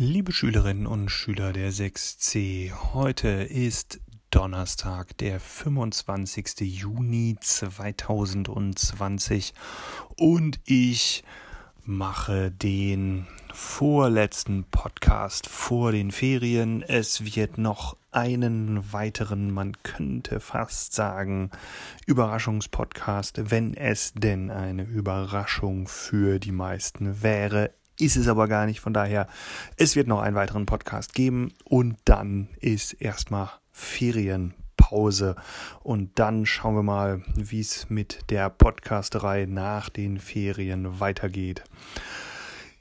Liebe Schülerinnen und Schüler der 6c, heute ist Donnerstag, der 25. Juni 2020 und ich mache den vorletzten Podcast vor den Ferien. Es wird noch einen weiteren, man könnte fast sagen, Überraschungspodcast, wenn es denn eine Überraschung für die meisten wäre ist es aber gar nicht. Von daher, es wird noch einen weiteren Podcast geben und dann ist erstmal Ferienpause. Und dann schauen wir mal, wie es mit der Podcasterei nach den Ferien weitergeht.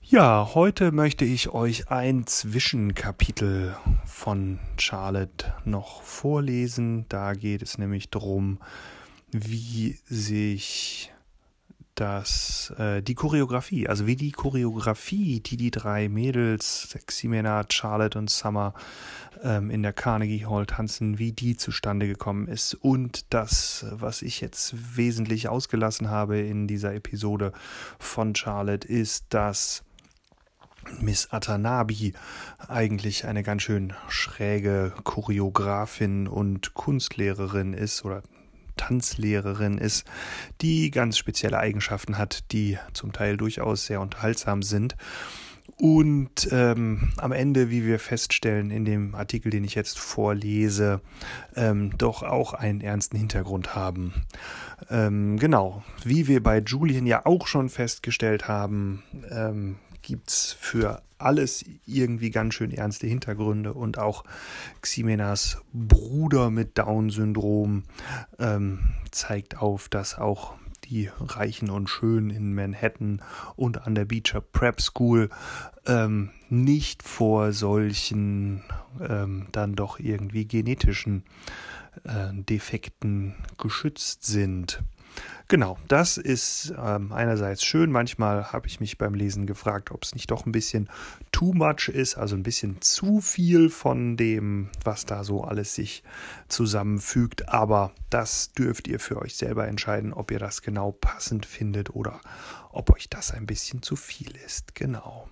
Ja, heute möchte ich euch ein Zwischenkapitel von Charlotte noch vorlesen. Da geht es nämlich darum, wie sich dass äh, die Choreografie, also wie die Choreografie, die die drei Mädels, Ximena, Charlotte und Summer ähm, in der Carnegie Hall tanzen, wie die zustande gekommen ist und das, was ich jetzt wesentlich ausgelassen habe in dieser Episode von Charlotte, ist, dass Miss Atanabi eigentlich eine ganz schön schräge Choreografin und Kunstlehrerin ist oder Tanzlehrerin ist, die ganz spezielle Eigenschaften hat, die zum Teil durchaus sehr unterhaltsam sind. Und ähm, am Ende, wie wir feststellen in dem Artikel, den ich jetzt vorlese, ähm, doch auch einen ernsten Hintergrund haben. Ähm, genau, wie wir bei Julian ja auch schon festgestellt haben, gibt es für alles irgendwie ganz schön ernste Hintergründe und auch Ximenas Bruder mit Down-Syndrom ähm, zeigt auf, dass auch die Reichen und Schönen in Manhattan und an der Beecher Prep School ähm, nicht vor solchen ähm, dann doch irgendwie genetischen äh, Defekten geschützt sind. Genau, das ist ähm, einerseits schön. Manchmal habe ich mich beim Lesen gefragt, ob es nicht doch ein bisschen too much ist, also ein bisschen zu viel von dem, was da so alles sich zusammenfügt. Aber das dürft ihr für euch selber entscheiden, ob ihr das genau passend findet oder ob euch das ein bisschen zu viel ist. Genau.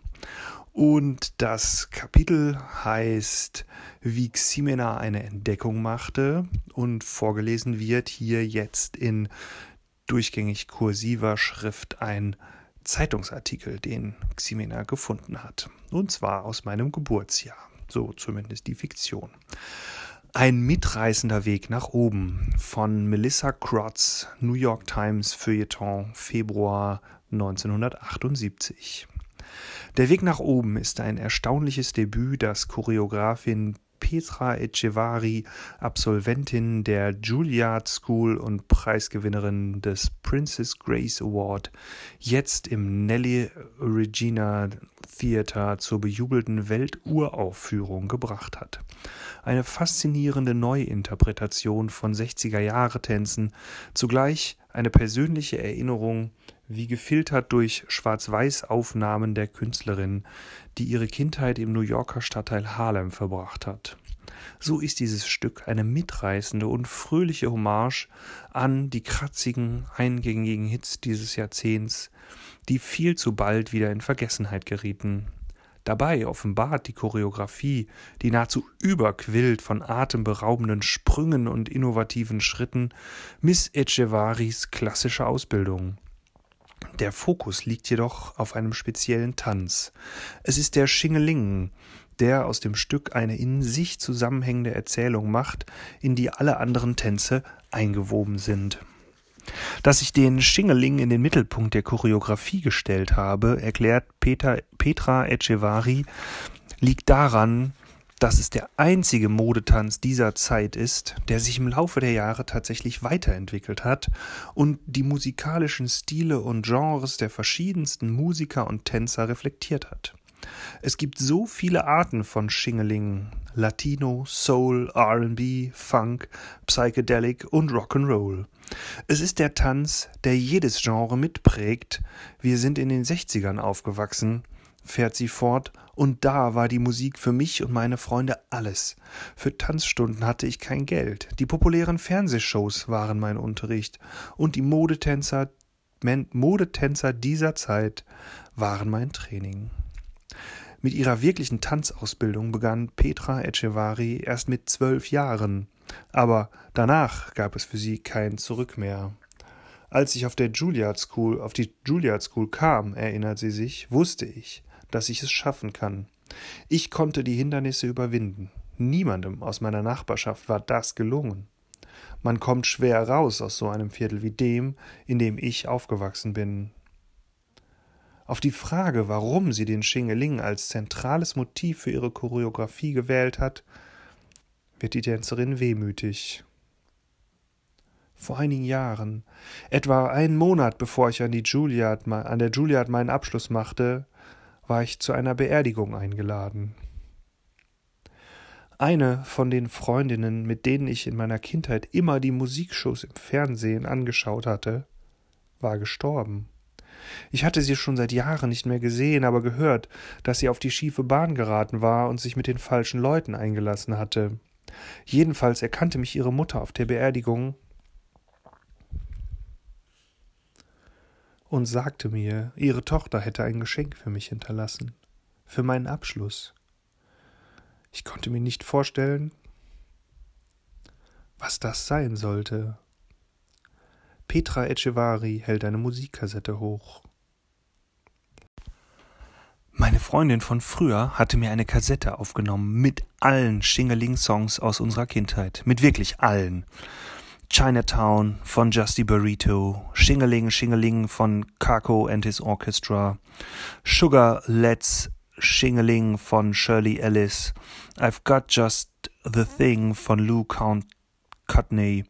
Und das Kapitel heißt, wie Ximena eine Entdeckung machte und vorgelesen wird hier jetzt in durchgängig kursiver Schrift ein Zeitungsartikel, den Ximena gefunden hat. Und zwar aus meinem Geburtsjahr. So zumindest die Fiktion. Ein mitreißender Weg nach oben von Melissa Crotts New York Times Feuilleton Februar 1978. Der Weg nach oben ist ein erstaunliches Debüt, das Choreografin Petra Echevarri, Absolventin der Juilliard School und Preisgewinnerin des Princess Grace Award, jetzt im Nelly Regina Theater zur bejubelten Welturaufführung gebracht hat. Eine faszinierende Neuinterpretation von 60er-Jahre-Tänzen, zugleich eine persönliche Erinnerung wie gefiltert durch Schwarz-Weiß-Aufnahmen der Künstlerin, die ihre Kindheit im New Yorker Stadtteil Harlem verbracht hat. So ist dieses Stück eine mitreißende und fröhliche Hommage an die kratzigen, eingängigen Hits dieses Jahrzehnts, die viel zu bald wieder in Vergessenheit gerieten. Dabei offenbart die Choreografie, die nahezu überquillt von atemberaubenden Sprüngen und innovativen Schritten, Miss Echevaris klassische Ausbildung. Der Fokus liegt jedoch auf einem speziellen Tanz. Es ist der Schingeling, der aus dem Stück eine in sich zusammenhängende Erzählung macht, in die alle anderen Tänze eingewoben sind. Dass ich den Schingeling in den Mittelpunkt der Choreografie gestellt habe, erklärt Peter, Petra Echevari, liegt daran, dass es der einzige Modetanz dieser Zeit ist, der sich im Laufe der Jahre tatsächlich weiterentwickelt hat und die musikalischen Stile und Genres der verschiedensten Musiker und Tänzer reflektiert hat. Es gibt so viele Arten von Schingeling, Latino, Soul, RB, Funk, Psychedelic und Rock'n'Roll. Es ist der Tanz, der jedes Genre mitprägt. Wir sind in den 60ern aufgewachsen fährt sie fort, und da war die Musik für mich und meine Freunde alles. Für Tanzstunden hatte ich kein Geld. Die populären Fernsehshows waren mein Unterricht, und die Modetänzer, Modetänzer dieser Zeit waren mein Training. Mit ihrer wirklichen Tanzausbildung begann Petra Echevarri erst mit zwölf Jahren, aber danach gab es für sie kein Zurück mehr. Als ich auf der Juilliard School, auf die Juilliard School kam, erinnert sie sich, wusste ich, dass ich es schaffen kann. Ich konnte die Hindernisse überwinden. Niemandem aus meiner Nachbarschaft war das gelungen. Man kommt schwer raus aus so einem Viertel wie dem, in dem ich aufgewachsen bin. Auf die Frage, warum sie den Schingeling als zentrales Motiv für ihre Choreografie gewählt hat, wird die Tänzerin wehmütig. Vor einigen Jahren, etwa einen Monat bevor ich an, Juilliard, an der Juilliard meinen Abschluss machte, war ich zu einer Beerdigung eingeladen. Eine von den Freundinnen, mit denen ich in meiner Kindheit immer die Musikshows im Fernsehen angeschaut hatte, war gestorben. Ich hatte sie schon seit Jahren nicht mehr gesehen, aber gehört, dass sie auf die schiefe Bahn geraten war und sich mit den falschen Leuten eingelassen hatte. Jedenfalls erkannte mich ihre Mutter auf der Beerdigung und sagte mir, ihre Tochter hätte ein Geschenk für mich hinterlassen, für meinen Abschluss. Ich konnte mir nicht vorstellen, was das sein sollte. Petra Echevarri hält eine Musikkassette hoch. Meine Freundin von früher hatte mir eine Kassette aufgenommen mit allen Schingeling-Songs aus unserer Kindheit, mit wirklich allen. Chinatown von Justy Burrito, Shingeling Shingeling von Kako and His Orchestra, Sugar Let's Shingeling von Shirley Ellis, I've Got Just the Thing von Lou Count Cutney,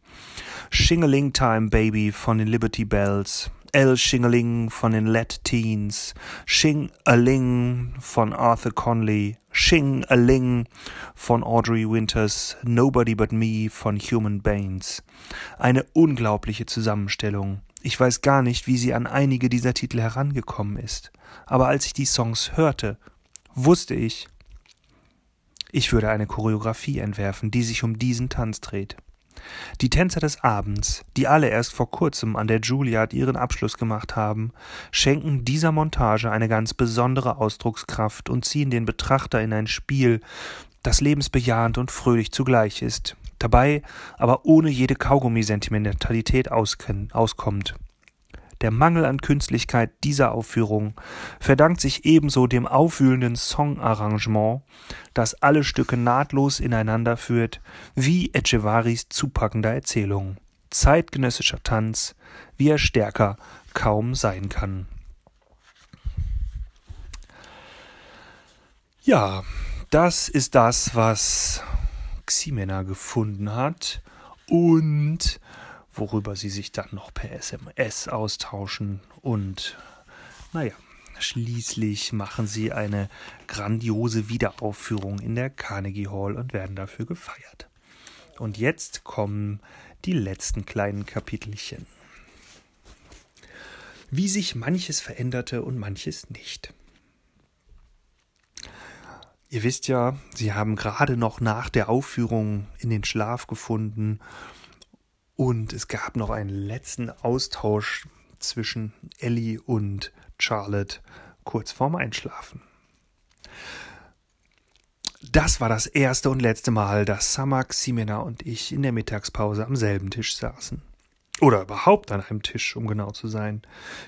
Shingeling Time Baby von den Liberty Bells, El Shingeling von den Let Teens, Shing a Ling von Arthur Conley, Shing a Ling von Audrey Winters, Nobody But Me von Human Baines. Eine unglaubliche Zusammenstellung. Ich weiß gar nicht, wie sie an einige dieser Titel herangekommen ist, aber als ich die Songs hörte, wusste ich, ich würde eine Choreografie entwerfen, die sich um diesen Tanz dreht. Die Tänzer des Abends, die alle erst vor kurzem an der Juilliard ihren Abschluss gemacht haben, schenken dieser Montage eine ganz besondere Ausdruckskraft und ziehen den Betrachter in ein Spiel, das lebensbejahend und fröhlich zugleich ist, dabei aber ohne jede Kaugummi-Sentimentalität auskommt. Der Mangel an Künstlichkeit dieser Aufführung verdankt sich ebenso dem aufwühlenden Songarrangement, das alle Stücke nahtlos ineinander führt, wie Echevarris zupackender Erzählung. Zeitgenössischer Tanz, wie er stärker kaum sein kann. Ja, das ist das, was Ximena gefunden hat und worüber sie sich dann noch per SMS austauschen und naja, schließlich machen sie eine grandiose Wiederaufführung in der Carnegie Hall und werden dafür gefeiert. Und jetzt kommen die letzten kleinen Kapitelchen. Wie sich manches veränderte und manches nicht. Ihr wisst ja, sie haben gerade noch nach der Aufführung in den Schlaf gefunden und es gab noch einen letzten Austausch zwischen Ellie und Charlotte kurz vorm Einschlafen. Das war das erste und letzte Mal, dass Samak, Simena und ich in der Mittagspause am selben Tisch saßen. Oder überhaupt an einem Tisch, um genau zu sein.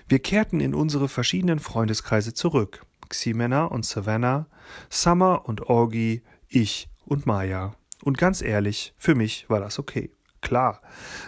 Wir kehrten in unsere verschiedenen Freundeskreise zurück. Ximena und Savannah, Summer und Orgi, ich und Maya. Und ganz ehrlich, für mich war das okay. Klar,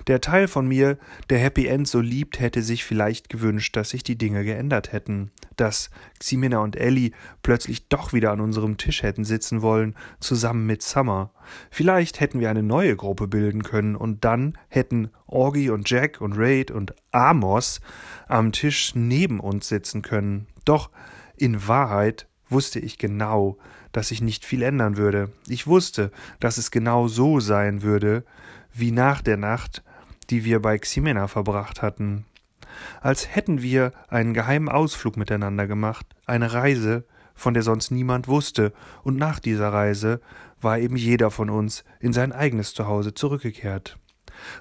der Teil von mir, der Happy End so liebt, hätte sich vielleicht gewünscht, dass sich die Dinge geändert hätten, dass Ximena und Ellie plötzlich doch wieder an unserem Tisch hätten sitzen wollen, zusammen mit Summer. Vielleicht hätten wir eine neue Gruppe bilden können und dann hätten Augie und Jack und Raid und Amos am Tisch neben uns sitzen können. Doch in Wahrheit wusste ich genau, dass sich nicht viel ändern würde. Ich wusste, dass es genau so sein würde, wie nach der Nacht, die wir bei Ximena verbracht hatten. Als hätten wir einen geheimen Ausflug miteinander gemacht, eine Reise, von der sonst niemand wusste, und nach dieser Reise war eben jeder von uns in sein eigenes Zuhause zurückgekehrt.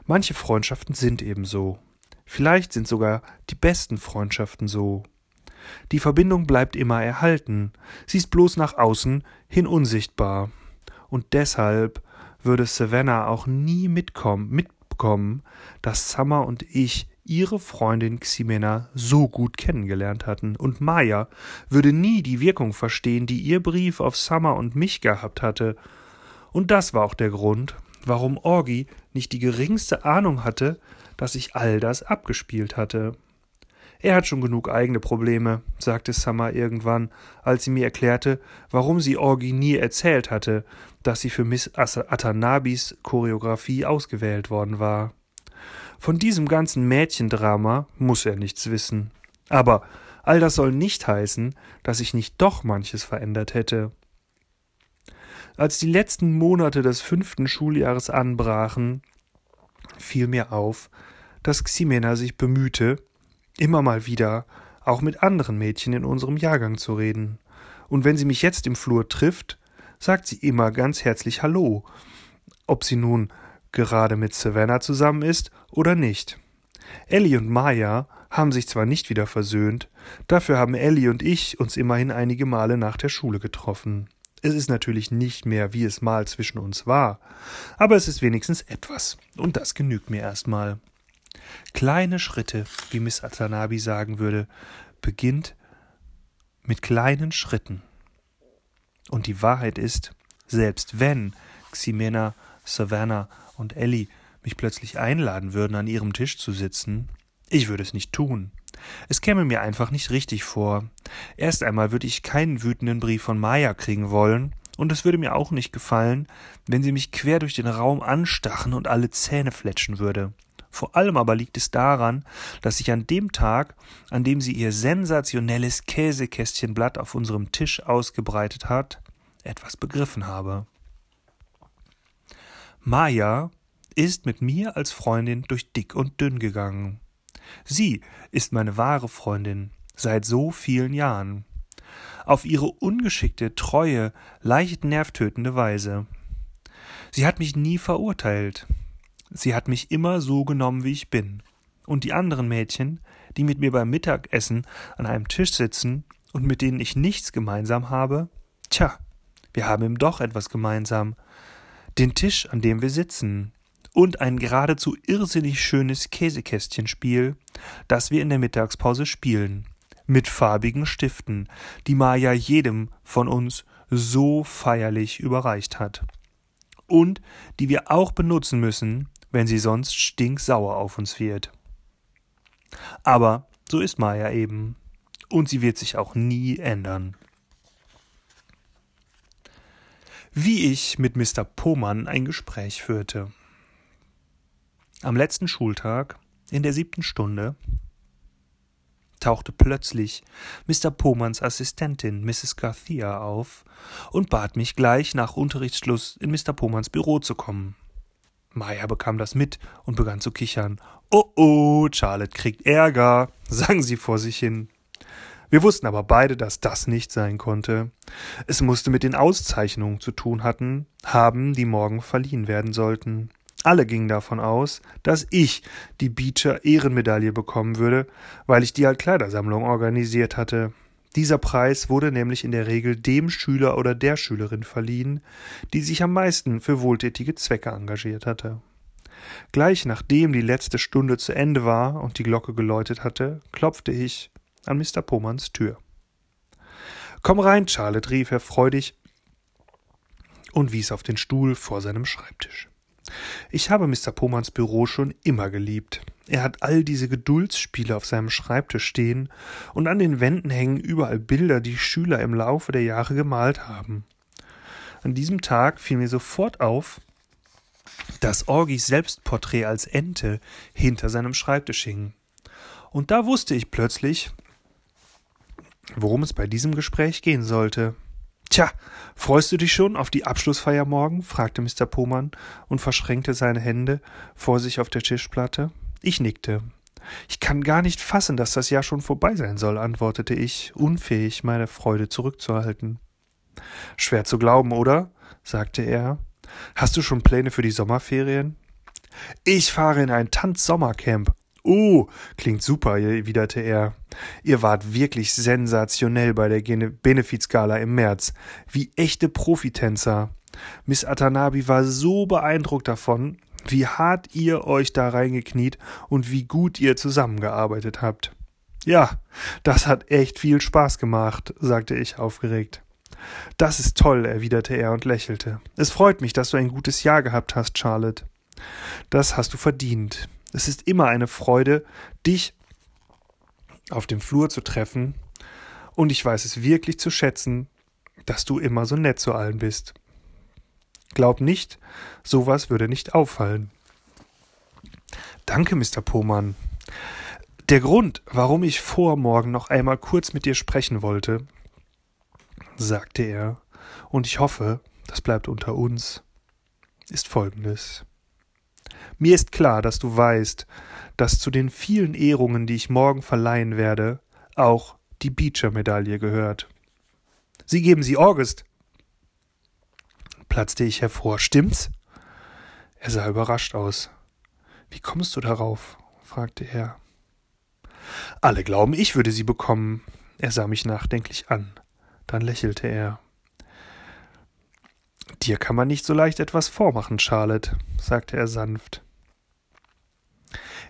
Manche Freundschaften sind eben so. Vielleicht sind sogar die besten Freundschaften so. Die Verbindung bleibt immer erhalten, sie ist bloß nach außen hin unsichtbar. Und deshalb würde Savannah auch nie mitkommen, mitbekommen, dass Summer und ich ihre Freundin Ximena so gut kennengelernt hatten, und Maya würde nie die Wirkung verstehen, die ihr Brief auf Summer und mich gehabt hatte. Und das war auch der Grund, warum Orgi nicht die geringste Ahnung hatte, dass ich all das abgespielt hatte. Er hat schon genug eigene Probleme, sagte Summer irgendwann, als sie mir erklärte, warum sie Orgi nie erzählt hatte, dass sie für Miss Atanabis Choreografie ausgewählt worden war. Von diesem ganzen Mädchendrama muss er nichts wissen. Aber all das soll nicht heißen, dass ich nicht doch manches verändert hätte. Als die letzten Monate des fünften Schuljahres anbrachen, fiel mir auf, dass Ximena sich bemühte, immer mal wieder auch mit anderen Mädchen in unserem Jahrgang zu reden. Und wenn sie mich jetzt im Flur trifft, sagt sie immer ganz herzlich Hallo, ob sie nun gerade mit Savannah zusammen ist oder nicht. Ellie und Maya haben sich zwar nicht wieder versöhnt, dafür haben Ellie und ich uns immerhin einige Male nach der Schule getroffen. Es ist natürlich nicht mehr, wie es mal zwischen uns war, aber es ist wenigstens etwas, und das genügt mir erstmal. Kleine Schritte, wie Miss Atanabi sagen würde, beginnt mit kleinen Schritten. Und die Wahrheit ist, selbst wenn Ximena, Savannah und Ellie mich plötzlich einladen würden, an ihrem Tisch zu sitzen, ich würde es nicht tun. Es käme mir einfach nicht richtig vor. Erst einmal würde ich keinen wütenden Brief von Maya kriegen wollen, und es würde mir auch nicht gefallen, wenn sie mich quer durch den Raum anstachen und alle Zähne fletschen würde. Vor allem aber liegt es daran, dass ich an dem Tag, an dem sie ihr sensationelles Käsekästchenblatt auf unserem Tisch ausgebreitet hat, etwas begriffen habe. Maya ist mit mir als Freundin durch dick und dünn gegangen. Sie ist meine wahre Freundin seit so vielen Jahren. Auf ihre ungeschickte, treue, leicht nervtötende Weise. Sie hat mich nie verurteilt. Sie hat mich immer so genommen, wie ich bin. Und die anderen Mädchen, die mit mir beim Mittagessen an einem Tisch sitzen und mit denen ich nichts gemeinsam habe, tja, wir haben eben doch etwas gemeinsam. Den Tisch, an dem wir sitzen, und ein geradezu irrsinnig schönes Käsekästchenspiel, das wir in der Mittagspause spielen, mit farbigen Stiften, die Maya jedem von uns so feierlich überreicht hat. Und die wir auch benutzen müssen, wenn sie sonst stinksauer auf uns wird. Aber so ist Maya eben. Und sie wird sich auch nie ändern. Wie ich mit Mr. Pohmann ein Gespräch führte. Am letzten Schultag, in der siebten Stunde, tauchte plötzlich Mr. Pomans Assistentin Mrs. Garcia auf und bat mich gleich nach Unterrichtsschluss in Mr. Pomans Büro zu kommen. Maya bekam das mit und begann zu kichern. Oh oh, Charlotte kriegt Ärger, sang sie vor sich hin. Wir wussten aber beide, dass das nicht sein konnte. Es musste mit den Auszeichnungen zu tun hatten, haben, die morgen verliehen werden sollten. Alle gingen davon aus, dass ich die Beecher Ehrenmedaille bekommen würde, weil ich die Altkleidersammlung organisiert hatte. Dieser Preis wurde nämlich in der Regel dem Schüler oder der Schülerin verliehen, die sich am meisten für wohltätige Zwecke engagiert hatte. Gleich nachdem die letzte Stunde zu Ende war und die Glocke geläutet hatte, klopfte ich an Mr. Pomans Tür. Komm rein, Charlotte, rief er freudig und wies auf den Stuhl vor seinem Schreibtisch. Ich habe Mr. Pomans Büro schon immer geliebt. Er hat all diese Geduldsspiele auf seinem Schreibtisch stehen und an den Wänden hängen überall Bilder, die Schüler im Laufe der Jahre gemalt haben. An diesem Tag fiel mir sofort auf, dass Orgis Selbstporträt als Ente hinter seinem Schreibtisch hing. Und da wusste ich plötzlich, worum es bei diesem Gespräch gehen sollte. Tja, freust du dich schon auf die Abschlussfeier morgen? fragte Mr. Pohmann und verschränkte seine Hände vor sich auf der Tischplatte. Ich nickte. Ich kann gar nicht fassen, dass das Jahr schon vorbei sein soll, antwortete ich, unfähig, meine Freude zurückzuhalten. Schwer zu glauben, oder? sagte er. Hast du schon Pläne für die Sommerferien? Ich fahre in ein Tanz-Sommercamp Oh, klingt super, erwiderte er. Ihr wart wirklich sensationell bei der Benefizgala im März. Wie echte Profitänzer. Miss Atanabi war so beeindruckt davon, wie hart ihr euch da reingekniet und wie gut ihr zusammengearbeitet habt. Ja, das hat echt viel Spaß gemacht, sagte ich aufgeregt. Das ist toll, erwiderte er und lächelte. Es freut mich, dass du ein gutes Jahr gehabt hast, Charlotte. Das hast du verdient. Es ist immer eine Freude, dich auf dem Flur zu treffen, und ich weiß es wirklich zu schätzen, dass du immer so nett zu allen bist. Glaub nicht, sowas würde nicht auffallen. Danke, Mr. Pohmann. Der Grund, warum ich vor morgen noch einmal kurz mit dir sprechen wollte, sagte er, und ich hoffe, das bleibt unter uns, ist folgendes. Mir ist klar, dass du weißt, dass zu den vielen Ehrungen, die ich morgen verleihen werde, auch die Beecher-Medaille gehört. Sie geben sie August, platzte ich hervor. Stimmt's? Er sah überrascht aus. Wie kommst du darauf? fragte er. Alle glauben, ich würde sie bekommen. Er sah mich nachdenklich an. Dann lächelte er. Dir kann man nicht so leicht etwas vormachen, Charlotte, sagte er sanft.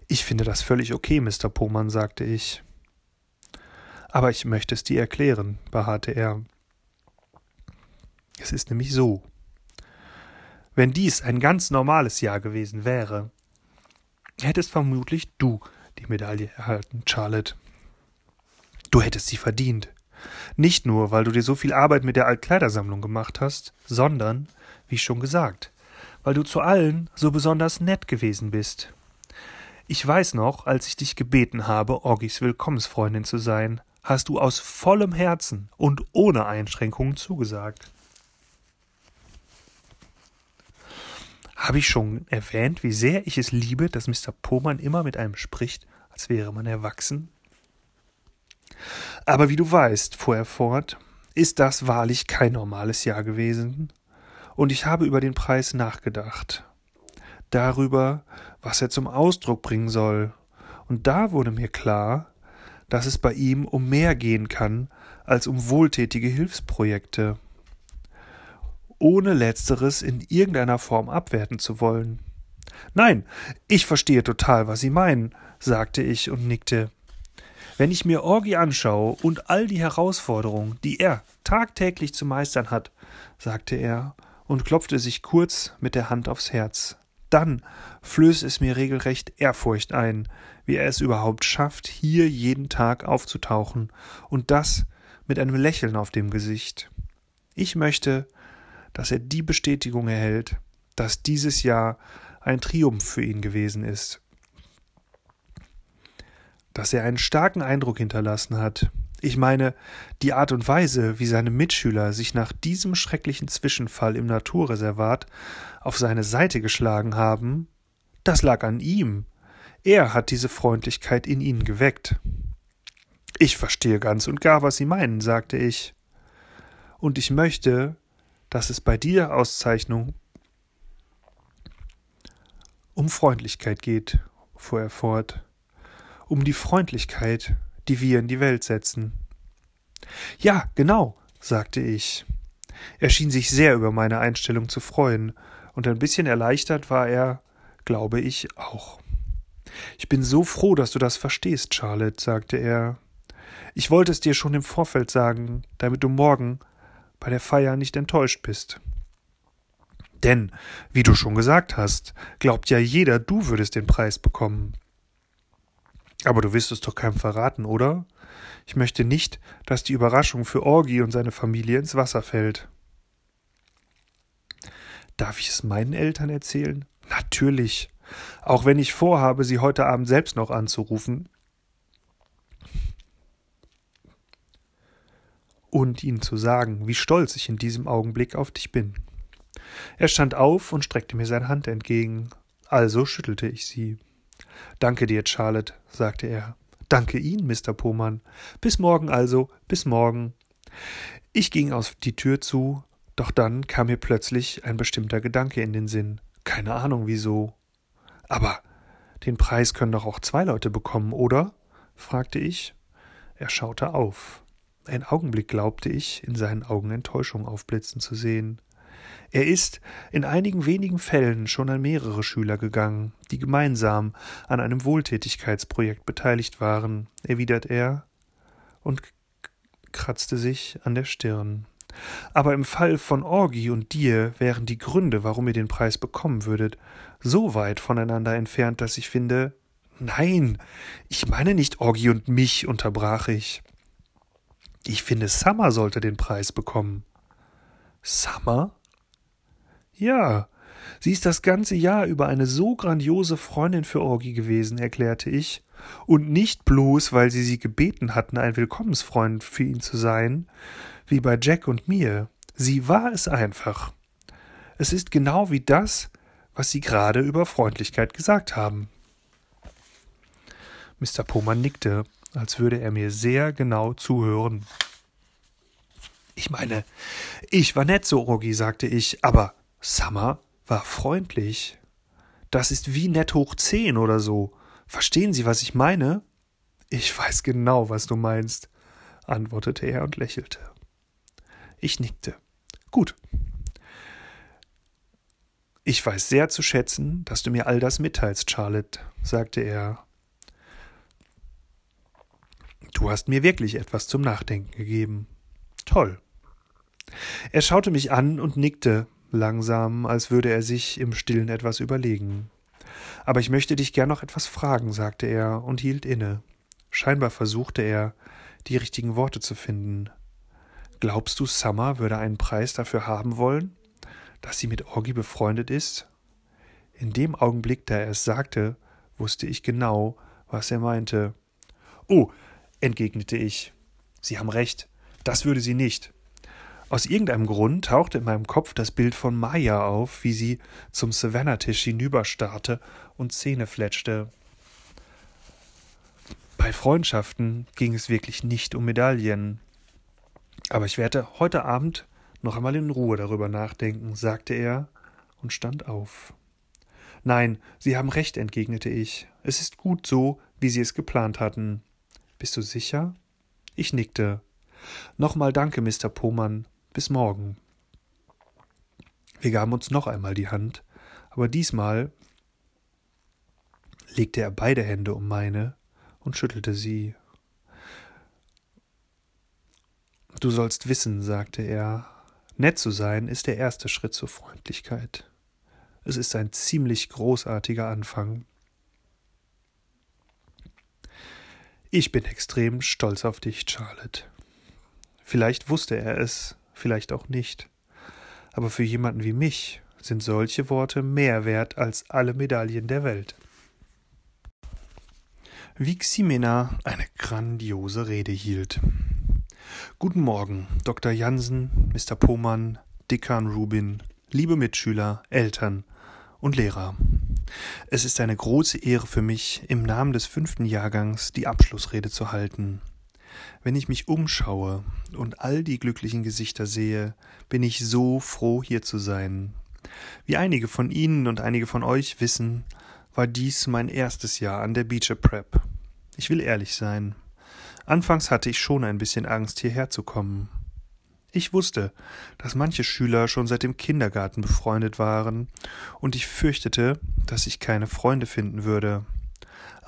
Ich finde das völlig okay, Mr. Pohmann, sagte ich. Aber ich möchte es dir erklären, beharrte er. Es ist nämlich so. Wenn dies ein ganz normales Jahr gewesen wäre, hättest vermutlich du die Medaille erhalten, Charlotte. Du hättest sie verdient. Nicht nur, weil du dir so viel Arbeit mit der Altkleidersammlung gemacht hast, sondern, wie schon gesagt, weil du zu allen so besonders nett gewesen bist. Ich weiß noch, als ich dich gebeten habe, Orgis Willkommensfreundin zu sein, hast du aus vollem Herzen und ohne Einschränkungen zugesagt. Habe ich schon erwähnt, wie sehr ich es liebe, dass Mr. Pohmann immer mit einem spricht, als wäre man erwachsen? Aber wie du weißt, fuhr er fort, ist das wahrlich kein normales Jahr gewesen, und ich habe über den Preis nachgedacht darüber, was er zum Ausdruck bringen soll. Und da wurde mir klar, dass es bei ihm um mehr gehen kann als um wohltätige Hilfsprojekte, ohne letzteres in irgendeiner Form abwerten zu wollen. Nein, ich verstehe total, was Sie meinen, sagte ich und nickte. Wenn ich mir Orgi anschaue und all die Herausforderungen, die er tagtäglich zu meistern hat, sagte er und klopfte sich kurz mit der Hand aufs Herz dann flößt es mir regelrecht Ehrfurcht ein, wie er es überhaupt schafft, hier jeden Tag aufzutauchen, und das mit einem Lächeln auf dem Gesicht. Ich möchte, dass er die Bestätigung erhält, dass dieses Jahr ein Triumph für ihn gewesen ist, dass er einen starken Eindruck hinterlassen hat, ich meine, die Art und Weise, wie seine Mitschüler sich nach diesem schrecklichen Zwischenfall im Naturreservat auf seine Seite geschlagen haben, das lag an ihm. Er hat diese Freundlichkeit in ihnen geweckt. Ich verstehe ganz und gar, was Sie meinen, sagte ich. Und ich möchte, dass es bei dieser Auszeichnung um Freundlichkeit geht, fuhr er fort, um die Freundlichkeit, die wir in die Welt setzen. Ja, genau, sagte ich. Er schien sich sehr über meine Einstellung zu freuen, und ein bisschen erleichtert war er, glaube ich, auch. Ich bin so froh, dass du das verstehst, Charlotte, sagte er. Ich wollte es dir schon im Vorfeld sagen, damit du morgen bei der Feier nicht enttäuscht bist. Denn, wie du schon gesagt hast, glaubt ja jeder, du würdest den Preis bekommen. Aber du wirst es doch keinem verraten, oder? Ich möchte nicht, dass die Überraschung für Orgi und seine Familie ins Wasser fällt. Darf ich es meinen Eltern erzählen? Natürlich. Auch wenn ich vorhabe, sie heute Abend selbst noch anzurufen und ihnen zu sagen, wie stolz ich in diesem Augenblick auf dich bin. Er stand auf und streckte mir seine Hand entgegen. Also schüttelte ich sie. Danke dir, Charlotte, sagte er. Danke Ihnen, Mr. Pohmann. Bis morgen also, bis morgen. Ich ging auf die Tür zu, doch dann kam mir plötzlich ein bestimmter Gedanke in den Sinn. Keine Ahnung wieso. Aber Den Preis können doch auch zwei Leute bekommen, oder? fragte ich. Er schaute auf. Ein Augenblick glaubte ich, in seinen Augen Enttäuschung aufblitzen zu sehen. Er ist in einigen wenigen Fällen schon an mehrere Schüler gegangen, die gemeinsam an einem Wohltätigkeitsprojekt beteiligt waren, erwidert er und kratzte sich an der Stirn. Aber im Fall von Orgi und dir wären die Gründe, warum ihr den Preis bekommen würdet, so weit voneinander entfernt, dass ich finde. Nein, ich meine nicht Orgi und mich, unterbrach ich. Ich finde, Summer sollte den Preis bekommen. Summer? Ja, sie ist das ganze Jahr über eine so grandiose Freundin für Orgi gewesen, erklärte ich, und nicht bloß, weil sie sie gebeten hatten, ein Willkommensfreund für ihn zu sein, wie bei Jack und mir. Sie war es einfach. Es ist genau wie das, was Sie gerade über Freundlichkeit gesagt haben. Mr. Poman nickte, als würde er mir sehr genau zuhören. Ich meine, ich war nett so, Orgi, sagte ich, aber Summer war freundlich. Das ist wie nett hoch zehn oder so. Verstehen Sie, was ich meine? Ich weiß genau, was du meinst, antwortete er und lächelte. Ich nickte. Gut. Ich weiß sehr zu schätzen, dass du mir all das mitteilst, Charlotte, sagte er. Du hast mir wirklich etwas zum Nachdenken gegeben. Toll. Er schaute mich an und nickte, langsam, als würde er sich im stillen etwas überlegen. Aber ich möchte dich gern noch etwas fragen, sagte er und hielt inne. Scheinbar versuchte er, die richtigen Worte zu finden. Glaubst du, Summer würde einen Preis dafür haben wollen, dass sie mit Orgi befreundet ist? In dem Augenblick, da er es sagte, wusste ich genau, was er meinte. Oh, entgegnete ich. Sie haben recht, das würde sie nicht. Aus irgendeinem Grund tauchte in meinem Kopf das Bild von Maya auf, wie sie zum Savannah-Tisch hinüberstarrte und Zähne fletschte. Bei Freundschaften ging es wirklich nicht um Medaillen. Aber ich werde heute Abend noch einmal in Ruhe darüber nachdenken, sagte er und stand auf. Nein, Sie haben recht, entgegnete ich. Es ist gut so, wie Sie es geplant hatten. Bist du sicher? Ich nickte. Nochmal danke, Mr. Pohmann. Bis morgen. Wir gaben uns noch einmal die Hand, aber diesmal legte er beide Hände um meine und schüttelte sie. Du sollst wissen, sagte er, nett zu sein ist der erste Schritt zur Freundlichkeit. Es ist ein ziemlich großartiger Anfang. Ich bin extrem stolz auf dich, Charlotte. Vielleicht wusste er es, vielleicht auch nicht. Aber für jemanden wie mich sind solche Worte mehr wert als alle Medaillen der Welt. Wie Ximena eine grandiose Rede hielt. Guten Morgen, Dr. Jansen, Mr. Pohmann, Dekan Rubin, liebe Mitschüler, Eltern und Lehrer. Es ist eine große Ehre für mich, im Namen des fünften Jahrgangs die Abschlussrede zu halten. Wenn ich mich umschaue und all die glücklichen Gesichter sehe, bin ich so froh, hier zu sein. Wie einige von Ihnen und einige von euch wissen, war dies mein erstes Jahr an der Beecher Prep. Ich will ehrlich sein. Anfangs hatte ich schon ein bisschen Angst, hierher zu kommen. Ich wusste, dass manche Schüler schon seit dem Kindergarten befreundet waren, und ich fürchtete, dass ich keine Freunde finden würde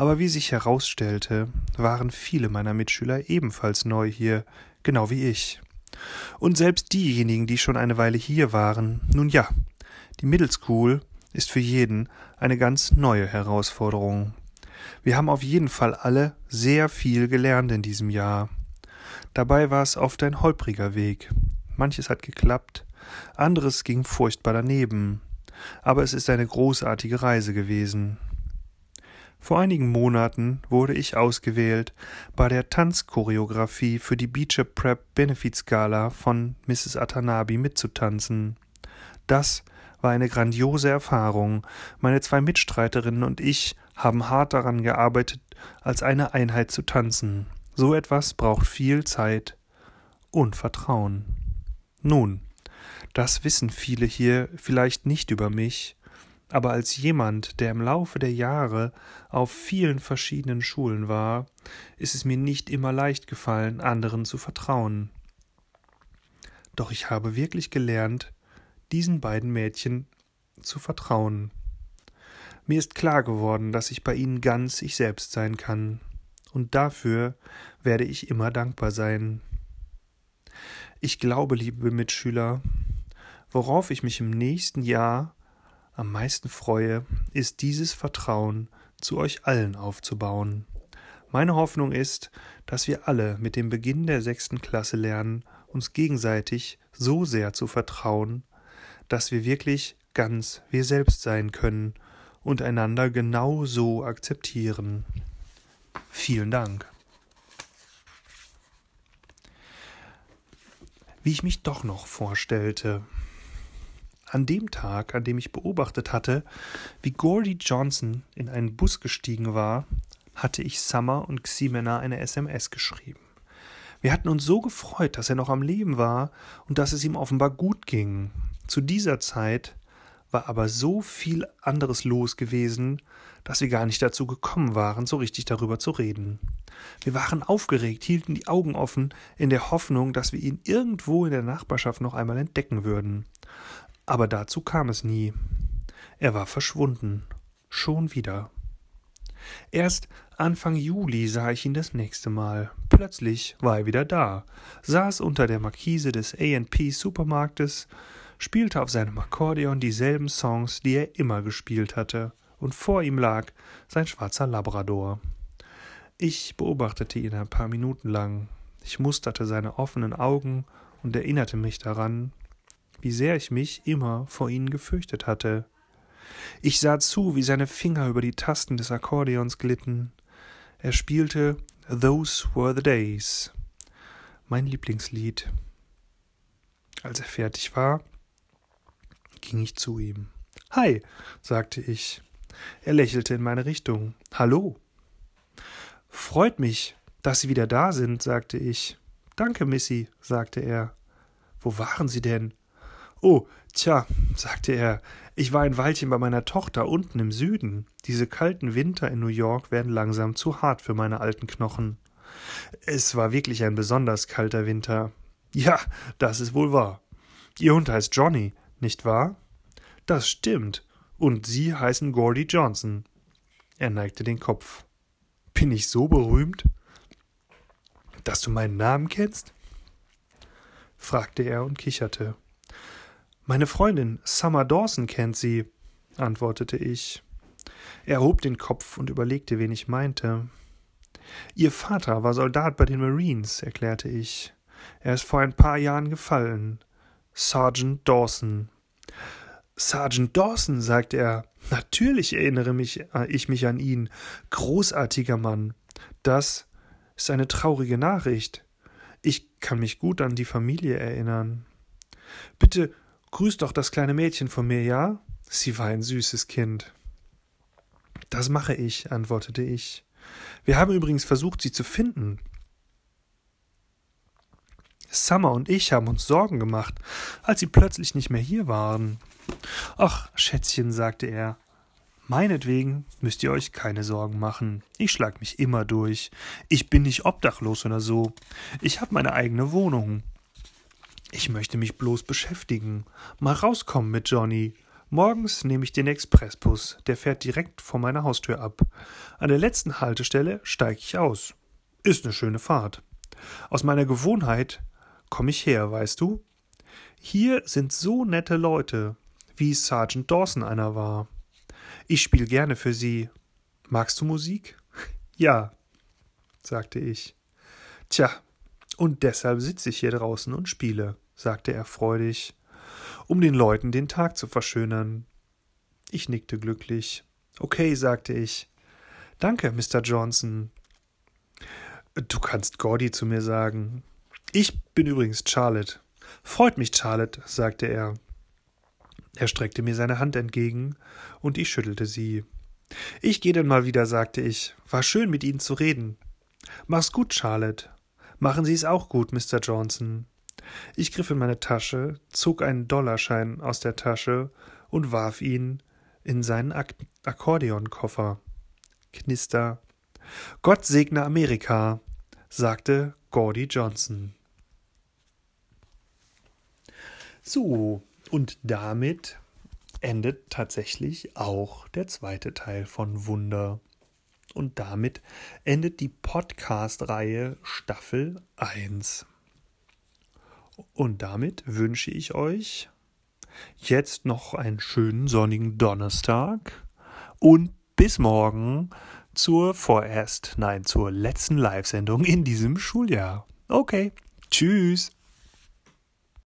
aber wie sich herausstellte, waren viele meiner Mitschüler ebenfalls neu hier, genau wie ich. Und selbst diejenigen, die schon eine Weile hier waren, nun ja, die Middle School ist für jeden eine ganz neue Herausforderung. Wir haben auf jeden Fall alle sehr viel gelernt in diesem Jahr. Dabei war es oft ein holpriger Weg. Manches hat geklappt, anderes ging furchtbar daneben. Aber es ist eine großartige Reise gewesen. Vor einigen Monaten wurde ich ausgewählt, bei der Tanzchoreografie für die Beecher Prep Benefits Gala von Mrs. Atanabi mitzutanzen. Das war eine grandiose Erfahrung. Meine zwei Mitstreiterinnen und ich haben hart daran gearbeitet, als eine Einheit zu tanzen. So etwas braucht viel Zeit und Vertrauen. Nun, das wissen viele hier vielleicht nicht über mich, aber als jemand, der im Laufe der Jahre auf vielen verschiedenen Schulen war, ist es mir nicht immer leicht gefallen, anderen zu vertrauen. Doch ich habe wirklich gelernt, diesen beiden Mädchen zu vertrauen. Mir ist klar geworden, dass ich bei ihnen ganz ich selbst sein kann, und dafür werde ich immer dankbar sein. Ich glaube, liebe Mitschüler, worauf ich mich im nächsten Jahr am meisten freue, ist dieses Vertrauen zu euch allen aufzubauen. Meine Hoffnung ist, dass wir alle mit dem Beginn der sechsten Klasse lernen, uns gegenseitig so sehr zu vertrauen, dass wir wirklich ganz wir selbst sein können und einander genau so akzeptieren. Vielen Dank. Wie ich mich doch noch vorstellte. An dem Tag, an dem ich beobachtet hatte, wie Gordy Johnson in einen Bus gestiegen war, hatte ich Summer und Ximena eine SMS geschrieben. Wir hatten uns so gefreut, dass er noch am Leben war und dass es ihm offenbar gut ging. Zu dieser Zeit war aber so viel anderes los gewesen, dass wir gar nicht dazu gekommen waren, so richtig darüber zu reden. Wir waren aufgeregt, hielten die Augen offen, in der Hoffnung, dass wir ihn irgendwo in der Nachbarschaft noch einmal entdecken würden. Aber dazu kam es nie. Er war verschwunden. Schon wieder. Erst Anfang Juli sah ich ihn das nächste Mal. Plötzlich war er wieder da, saß unter der Markise des A&P Supermarktes, spielte auf seinem Akkordeon dieselben Songs, die er immer gespielt hatte, und vor ihm lag sein schwarzer Labrador. Ich beobachtete ihn ein paar Minuten lang. Ich musterte seine offenen Augen und erinnerte mich daran, wie sehr ich mich immer vor ihnen gefürchtet hatte. Ich sah zu, wie seine Finger über die Tasten des Akkordeons glitten. Er spielte Those Were the Days, mein Lieblingslied. Als er fertig war, ging ich zu ihm. Hi, sagte ich. Er lächelte in meine Richtung. Hallo. Freut mich, dass Sie wieder da sind, sagte ich. Danke, Missy, sagte er. Wo waren Sie denn? Oh, tja, sagte er, ich war ein Weilchen bei meiner Tochter unten im Süden. Diese kalten Winter in New York werden langsam zu hart für meine alten Knochen. Es war wirklich ein besonders kalter Winter. Ja, das ist wohl wahr. Ihr Hund heißt Johnny, nicht wahr? Das stimmt. Und Sie heißen Gordy Johnson. Er neigte den Kopf. Bin ich so berühmt? Dass du meinen Namen kennst? fragte er und kicherte. Meine Freundin Summer Dawson kennt sie, antwortete ich. Er hob den Kopf und überlegte, wen ich meinte. Ihr Vater war Soldat bei den Marines, erklärte ich. Er ist vor ein paar Jahren gefallen. Sergeant Dawson. Sergeant Dawson, sagte er. Natürlich erinnere mich, äh, ich mich an ihn. Großartiger Mann. Das ist eine traurige Nachricht. Ich kann mich gut an die Familie erinnern. Bitte Grüß doch das kleine Mädchen von mir, ja? Sie war ein süßes Kind. Das mache ich, antwortete ich. Wir haben übrigens versucht, sie zu finden. Summer und ich haben uns Sorgen gemacht, als sie plötzlich nicht mehr hier waren. Ach, Schätzchen, sagte er, meinetwegen müsst ihr euch keine Sorgen machen. Ich schlag mich immer durch. Ich bin nicht obdachlos oder so. Ich habe meine eigene Wohnung. Ich möchte mich bloß beschäftigen. Mal rauskommen mit Johnny. Morgens nehme ich den Expressbus, der fährt direkt vor meiner Haustür ab. An der letzten Haltestelle steige ich aus. Ist eine schöne Fahrt. Aus meiner Gewohnheit komme ich her, weißt du? Hier sind so nette Leute, wie Sergeant Dawson einer war. Ich spiele gerne für sie. Magst du Musik? Ja, sagte ich. Tja, und deshalb sitze ich hier draußen und spiele, sagte er freudig, um den Leuten den Tag zu verschönern. Ich nickte glücklich. Okay, sagte ich. Danke, Mr. Johnson. Du kannst Gordy zu mir sagen. Ich bin übrigens Charlotte. Freut mich, Charlotte, sagte er. Er streckte mir seine Hand entgegen, und ich schüttelte sie. Ich gehe dann mal wieder, sagte ich. War schön, mit Ihnen zu reden. Mach's gut, Charlotte. Machen Sie es auch gut, Mr. Johnson. Ich griff in meine Tasche, zog einen Dollarschein aus der Tasche und warf ihn in seinen Ak Akkordeonkoffer. Knister. Gott segne Amerika, sagte Gordy Johnson. So, und damit endet tatsächlich auch der zweite Teil von Wunder. Und damit endet die Podcast-Reihe Staffel 1. Und damit wünsche ich euch jetzt noch einen schönen sonnigen Donnerstag und bis morgen zur vorerst, nein, zur letzten Live-Sendung in diesem Schuljahr. Okay, tschüss.